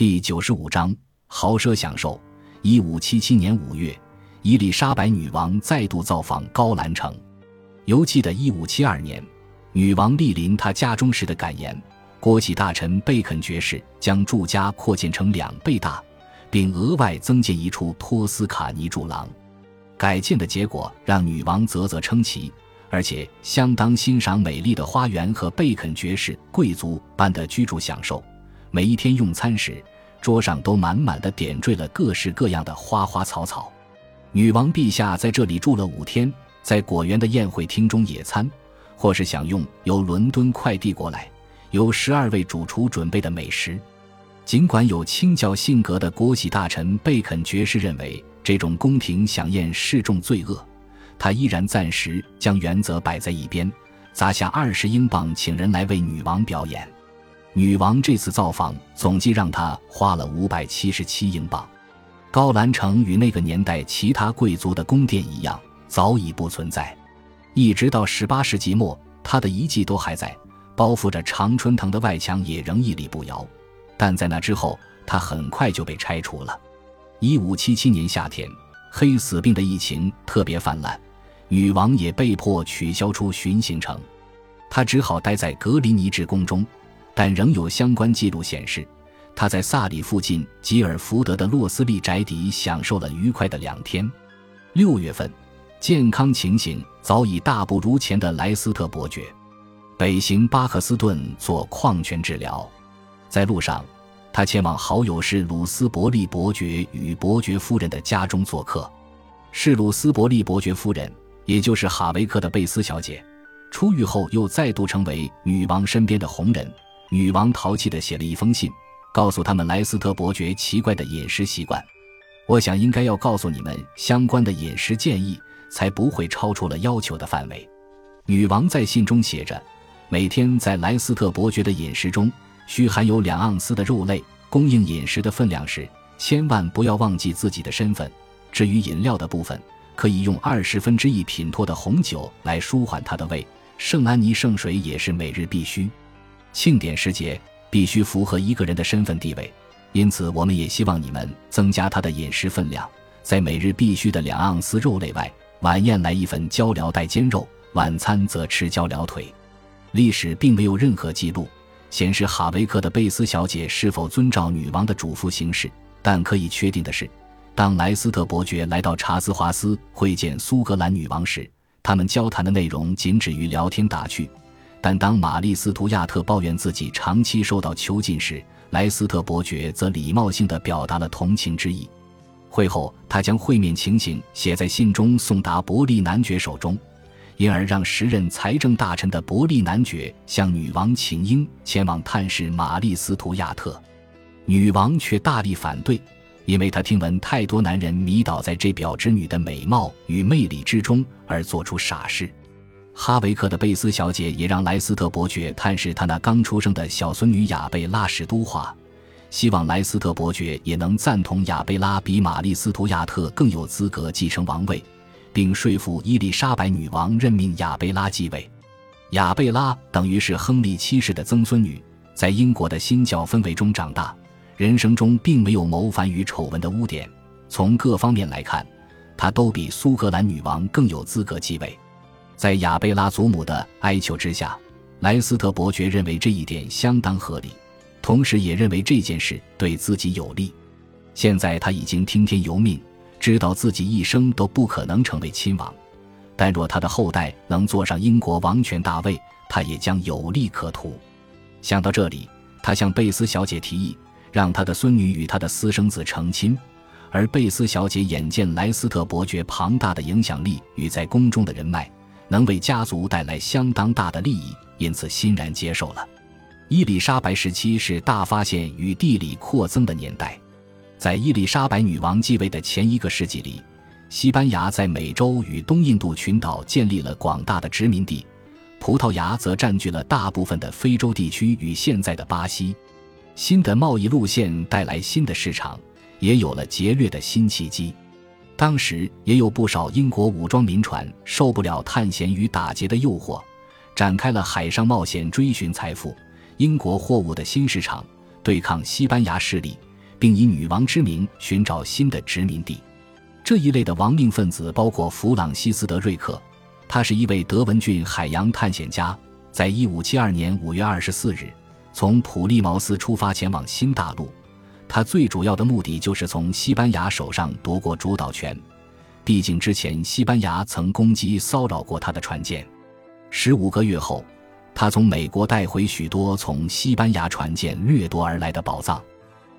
第九十五章豪奢享受。一五七七年五月，伊丽莎白女王再度造访高兰城。犹记得一五七二年，女王莅临她家中时的感言：国玺大臣贝肯爵士将住家扩建成两倍大，并额外增建一处托斯卡尼柱廊。改建的结果让女王啧啧称奇。而且相当欣赏美丽的花园和贝肯爵士贵族般的居住享受。每一天用餐时，桌上都满满的点缀了各式各样的花花草草。女王陛下在这里住了五天，在果园的宴会厅中野餐，或是享用由伦敦快递过来、由十二位主厨准备的美食。尽管有清教性格的国玺大臣贝肯爵士认为这种宫廷飨宴是重罪恶。他依然暂时将原则摆在一边，砸下二十英镑请人来为女王表演。女王这次造访总计让他花了五百七十七英镑。高兰城与那个年代其他贵族的宫殿一样，早已不存在。一直到十八世纪末，它的遗迹都还在，包覆着常春藤的外墙也仍屹立不摇。但在那之后，它很快就被拆除了。一五七七年夏天，黑死病的疫情特别泛滥。女王也被迫取消出巡行程，她只好待在格林尼治宫中，但仍有相关记录显示，他在萨里附近吉尔福德的洛斯利宅邸享受了愉快的两天。六月份，健康情形早已大不如前的莱斯特伯爵，北行巴克斯顿做矿泉治疗，在路上，他前往好友是鲁斯伯利伯爵与伯爵夫人的家中做客，是鲁斯伯利伯爵夫人。也就是哈维克的贝斯小姐，出狱后又再度成为女王身边的红人。女王淘气地写了一封信，告诉他们莱斯特伯爵奇怪的饮食习惯。我想应该要告诉你们相关的饮食建议，才不会超出了要求的范围。女王在信中写着：每天在莱斯特伯爵的饮食中需含有两盎司的肉类。供应饮食的分量时，千万不要忘记自己的身份。至于饮料的部分。可以用二十分之一品脱的红酒来舒缓他的胃，圣安妮圣水也是每日必须。庆典时节必须符合一个人的身份地位，因此我们也希望你们增加他的饮食分量，在每日必须的两盎司肉类外，晚宴来一份焦辽带煎肉，晚餐则吃焦辽腿。历史并没有任何记录显示哈维克的贝斯小姐是否遵照女王的嘱咐行事，但可以确定的是。当莱斯特伯爵来到查兹华斯会见苏格兰女王时，他们交谈的内容仅止于聊天打趣。但当玛丽斯图亚特抱怨自己长期受到囚禁时，莱斯特伯爵则礼貌性地表达了同情之意。会后，他将会面情形写在信中送达伯利男爵手中，因而让时任财政大臣的伯利男爵向女王请缨前往探视玛丽斯图亚特，女王却大力反对。因为她听闻太多男人迷倒在这表侄女的美貌与魅力之中而做出傻事，哈维克的贝斯小姐也让莱斯特伯爵探视他那刚出生的小孙女亚贝拉史都华，希望莱斯特伯爵也能赞同亚贝拉比玛丽斯图亚特更有资格继承王位，并说服伊丽莎白女王任命亚贝拉继位。亚贝拉等于是亨利七世的曾孙女，在英国的新教氛围中长大。人生中并没有谋反与丑闻的污点，从各方面来看，她都比苏格兰女王更有资格继位。在亚贝拉祖母的哀求之下，莱斯特伯爵认为这一点相当合理，同时也认为这件事对自己有利。现在他已经听天由命，知道自己一生都不可能成为亲王，但若他的后代能坐上英国王权大位，他也将有利可图。想到这里，他向贝斯小姐提议。让他的孙女与他的私生子成亲，而贝斯小姐眼见莱斯特伯爵庞大的影响力与在宫中的人脉，能为家族带来相当大的利益，因此欣然接受了。伊丽莎白时期是大发现与地理扩增的年代，在伊丽莎白女王继位的前一个世纪里，西班牙在美洲与东印度群岛建立了广大的殖民地，葡萄牙则占据了大部分的非洲地区与现在的巴西。新的贸易路线带来新的市场，也有了劫掠的新契机。当时也有不少英国武装民船受不了探险与打劫的诱惑，展开了海上冒险追寻财富、英国货物的新市场，对抗西班牙势力，并以女王之名寻找新的殖民地。这一类的亡命分子包括弗朗西斯·德瑞克，他是一位德文郡海洋探险家，在一五七二年五月二十四日从普利茅斯出发前往新大陆。他最主要的目的就是从西班牙手上夺过主导权。毕竟之前西班牙曾攻击骚扰过他的船舰。十五个月后，他从美国带回许多从西班牙船舰掠夺而来的宝藏。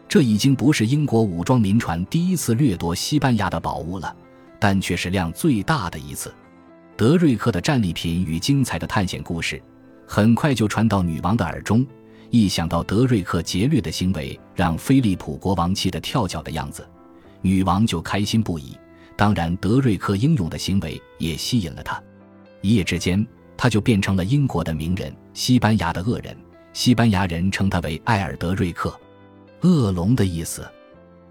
这已经不是英国武装民船第一次掠夺西班牙的宝物了，但却是量最大的一次。德瑞克的战利品与精彩的探险故事，很快就传到女王的耳中。一想到德瑞克劫掠的行为让菲利普国王气得跳脚的样子，女王就开心不已。当然，德瑞克英勇的行为也吸引了他。一夜之间，他就变成了英国的名人，西班牙的恶人。西班牙人称他为埃尔德瑞克。恶龙的意思，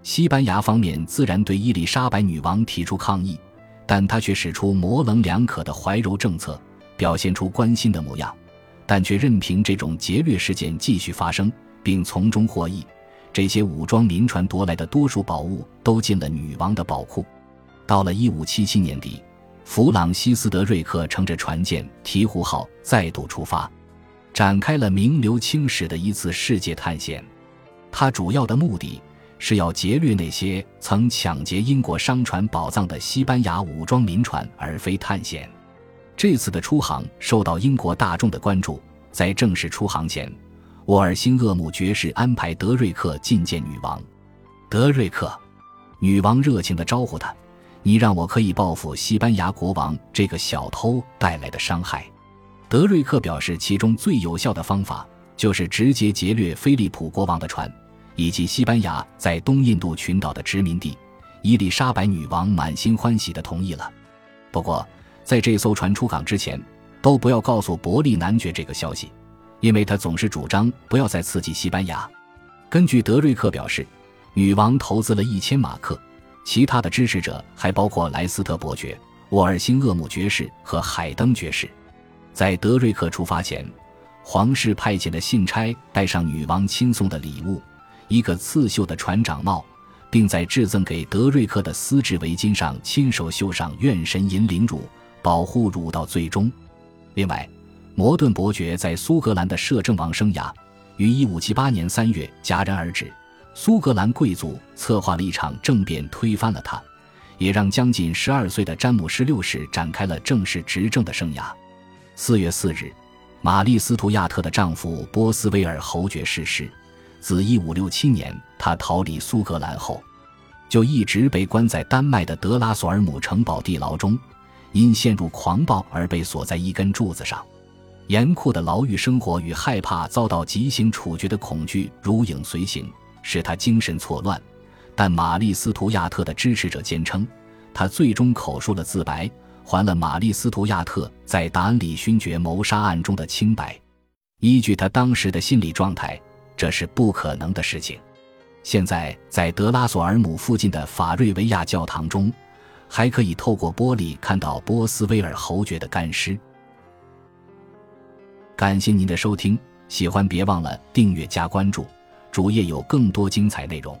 西班牙方面自然对伊丽莎白女王提出抗议，但他却使出模棱两可的怀柔政策，表现出关心的模样，但却任凭这种劫掠事件继续发生，并从中获益。这些武装民船夺来的多数宝物都进了女王的宝库。到了1577年底，弗朗西斯·德瑞克乘着船舰“鹈鹕号”再度出发，展开了名留青史的一次世界探险。他主要的目的是要劫掠那些曾抢劫英国商船宝藏的西班牙武装民船，而非探险。这次的出航受到英国大众的关注。在正式出航前，沃尔辛厄姆爵士安排德瑞克觐见女王。德瑞克，女王热情地招呼他：“你让我可以报复西班牙国王这个小偷带来的伤害。”德瑞克表示，其中最有效的方法就是直接劫掠菲利普国王的船。以及西班牙在东印度群岛的殖民地，伊丽莎白女王满心欢喜地同意了。不过，在这艘船出港之前，都不要告诉伯利男爵这个消息，因为他总是主张不要再刺激西班牙。根据德瑞克表示，女王投资了一千马克，其他的支持者还包括莱斯特伯爵、沃尔辛厄姆爵士和海登爵士。在德瑞克出发前，皇室派遣的信差带上女王亲送的礼物。一个刺绣的船长帽，并在致赠给德瑞克的丝质围巾上亲手绣上“愿神引领汝，保护汝到最终”。另外，摩顿伯爵在苏格兰的摄政王生涯于1578年3月戛然而止。苏格兰贵族策划了一场政变，推翻了他，也让将近12岁的詹姆士六世展开了正式执政的生涯。4月4日，玛丽·斯图亚特的丈夫波斯威尔侯爵逝世。自1567年他逃离苏格兰后，就一直被关在丹麦的德拉索尔姆城堡地牢中，因陷入狂暴而被锁在一根柱子上。严酷的牢狱生活与害怕遭到极刑处决的恐惧如影随形，使他精神错乱。但玛丽斯图亚特的支持者坚称，他最终口述了自白，还了玛丽斯图亚特在达恩里勋爵谋杀案中的清白。依据他当时的心理状态。这是不可能的事情。现在，在德拉索尔姆附近的法瑞维亚教堂中，还可以透过玻璃看到波斯威尔侯爵的干尸。感谢您的收听，喜欢别忘了订阅加关注，主页有更多精彩内容。